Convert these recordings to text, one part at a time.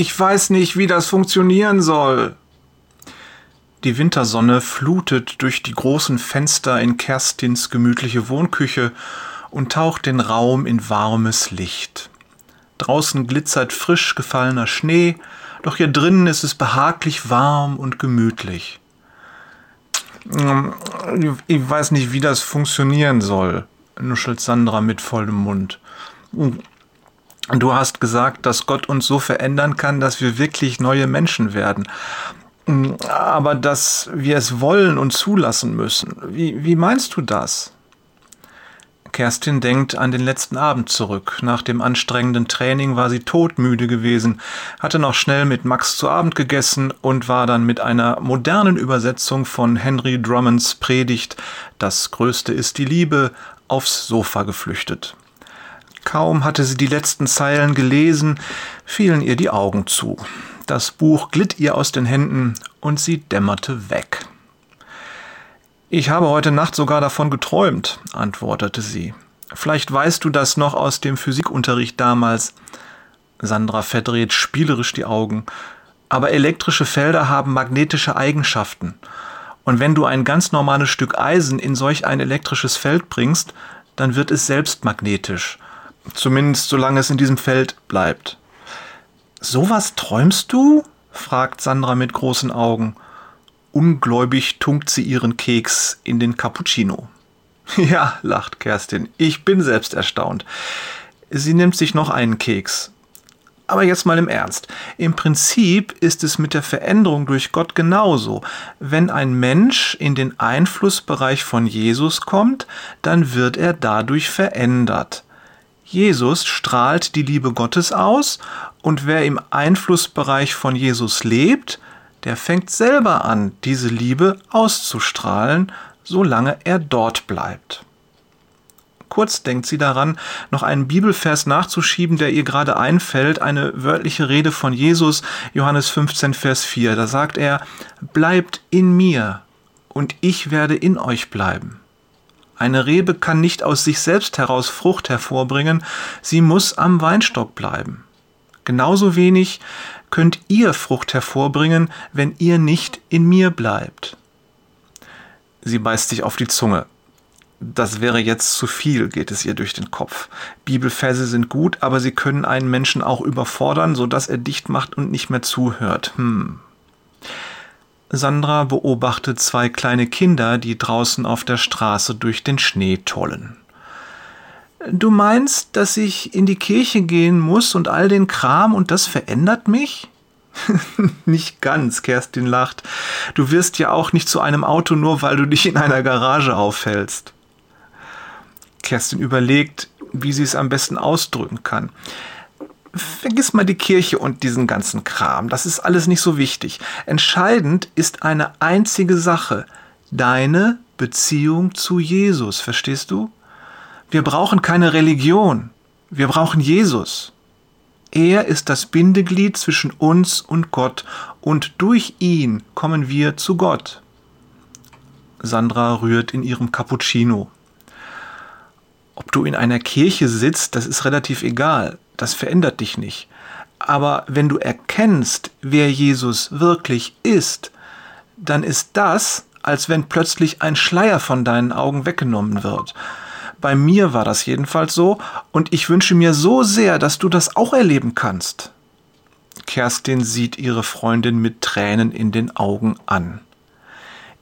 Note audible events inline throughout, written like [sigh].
Ich weiß nicht, wie das funktionieren soll. Die Wintersonne flutet durch die großen Fenster in Kerstins gemütliche Wohnküche und taucht den Raum in warmes Licht. Draußen glitzert frisch gefallener Schnee, doch hier drinnen ist es behaglich warm und gemütlich. Ich weiß nicht, wie das funktionieren soll, nuschelt Sandra mit vollem Mund. Du hast gesagt, dass Gott uns so verändern kann, dass wir wirklich neue Menschen werden. Aber dass wir es wollen und zulassen müssen. Wie, wie meinst du das? Kerstin denkt an den letzten Abend zurück. Nach dem anstrengenden Training war sie todmüde gewesen, hatte noch schnell mit Max zu Abend gegessen und war dann mit einer modernen Übersetzung von Henry Drummonds Predigt Das Größte ist die Liebe aufs Sofa geflüchtet. Kaum hatte sie die letzten Zeilen gelesen, fielen ihr die Augen zu. Das Buch glitt ihr aus den Händen und sie dämmerte weg. Ich habe heute Nacht sogar davon geträumt, antwortete sie. Vielleicht weißt du das noch aus dem Physikunterricht damals. Sandra verdreht spielerisch die Augen. Aber elektrische Felder haben magnetische Eigenschaften. Und wenn du ein ganz normales Stück Eisen in solch ein elektrisches Feld bringst, dann wird es selbst magnetisch. Zumindest solange es in diesem Feld bleibt. Sowas träumst du? fragt Sandra mit großen Augen. Ungläubig tunkt sie ihren Keks in den Cappuccino. [laughs] Ja, lacht Kerstin, ich bin selbst erstaunt. Sie nimmt sich noch einen Keks. Aber jetzt mal im Ernst. Im Prinzip ist es mit der Veränderung durch Gott genauso. Wenn ein Mensch in den Einflussbereich von Jesus kommt, dann wird er dadurch verändert. Jesus strahlt die Liebe Gottes aus und wer im Einflussbereich von Jesus lebt, der fängt selber an, diese Liebe auszustrahlen, solange er dort bleibt. Kurz denkt sie daran, noch einen Bibelvers nachzuschieben, der ihr gerade einfällt, eine wörtliche Rede von Jesus, Johannes 15, Vers 4. Da sagt er, Bleibt in mir und ich werde in euch bleiben. Eine Rebe kann nicht aus sich selbst heraus Frucht hervorbringen, sie muss am Weinstock bleiben. Genauso wenig könnt ihr Frucht hervorbringen, wenn ihr nicht in mir bleibt. Sie beißt sich auf die Zunge. Das wäre jetzt zu viel, geht es ihr durch den Kopf. Bibelverse sind gut, aber sie können einen Menschen auch überfordern, sodass er dicht macht und nicht mehr zuhört. Hm. Sandra beobachtet zwei kleine Kinder, die draußen auf der Straße durch den Schnee tollen. Du meinst, dass ich in die Kirche gehen muss und all den Kram und das verändert mich? [laughs] nicht ganz, Kerstin lacht. Du wirst ja auch nicht zu einem Auto, nur weil du dich in einer Garage aufhältst. Kerstin überlegt, wie sie es am besten ausdrücken kann. Vergiss mal die Kirche und diesen ganzen Kram. Das ist alles nicht so wichtig. Entscheidend ist eine einzige Sache. Deine Beziehung zu Jesus. Verstehst du? Wir brauchen keine Religion. Wir brauchen Jesus. Er ist das Bindeglied zwischen uns und Gott und durch ihn kommen wir zu Gott. Sandra rührt in ihrem Cappuccino. Ob du in einer Kirche sitzt, das ist relativ egal, das verändert dich nicht. Aber wenn du erkennst, wer Jesus wirklich ist, dann ist das, als wenn plötzlich ein Schleier von deinen Augen weggenommen wird. Bei mir war das jedenfalls so und ich wünsche mir so sehr, dass du das auch erleben kannst. Kerstin sieht ihre Freundin mit Tränen in den Augen an.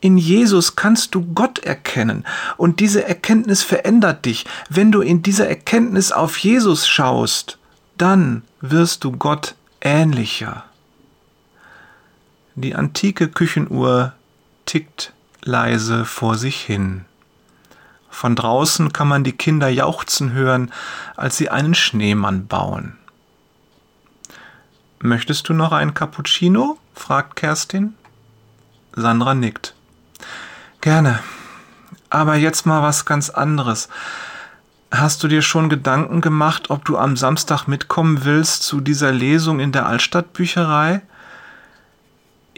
In Jesus kannst du Gott erkennen und diese Erkenntnis verändert dich. Wenn du in dieser Erkenntnis auf Jesus schaust, dann wirst du Gott ähnlicher. Die antike Küchenuhr tickt leise vor sich hin. Von draußen kann man die Kinder jauchzen hören, als sie einen Schneemann bauen. Möchtest du noch einen Cappuccino? fragt Kerstin. Sandra nickt. Gerne. Aber jetzt mal was ganz anderes. Hast du dir schon Gedanken gemacht, ob du am Samstag mitkommen willst zu dieser Lesung in der Altstadtbücherei?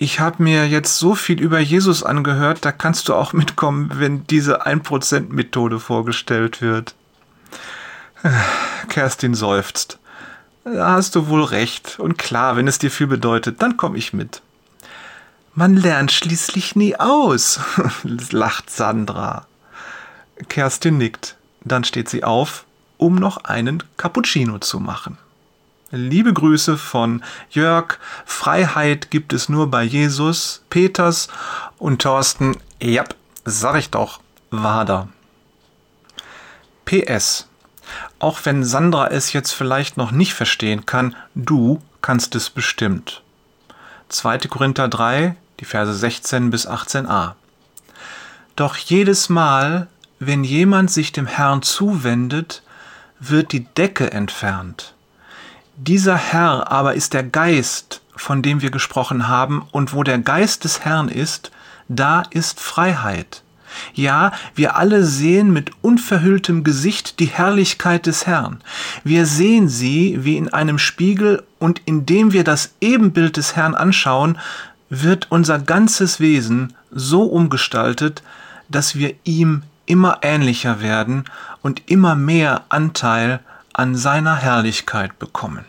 ich habe mir jetzt so viel über Jesus angehört, da kannst du auch [laughs] mitkommen, wenn diese 1%-Methode vorgestellt wird. [sighs] Kerstin seufzt. Da hast du wohl recht. Und klar, wenn es dir viel bedeutet, dann komm ich mit. Man lernt schließlich nie aus, [laughs] lacht Sandra. Kerstin nickt. Dann steht sie auf, um noch einen Cappuccino zu machen. Liebe Grüße von Jörg. Freiheit gibt es nur bei Jesus, Peters und Thorsten. Ja, sag ich doch. Wader. PS. Auch wenn Sandra es jetzt vielleicht noch nicht verstehen kann, du kannst es bestimmt. 2. Korinther 3, die Verse 16 bis 18a. Doch jedes Mal, wenn jemand sich dem Herrn zuwendet, wird die Decke entfernt. Dieser Herr aber ist der Geist, von dem wir gesprochen haben, und wo der Geist des Herrn ist, da ist Freiheit. Ja, wir alle sehen mit unverhülltem Gesicht die Herrlichkeit des Herrn. Wir sehen sie wie in einem Spiegel, und indem wir das Ebenbild des Herrn anschauen, wird unser ganzes Wesen so umgestaltet, dass wir ihm immer ähnlicher werden und immer mehr Anteil an seiner Herrlichkeit bekommen.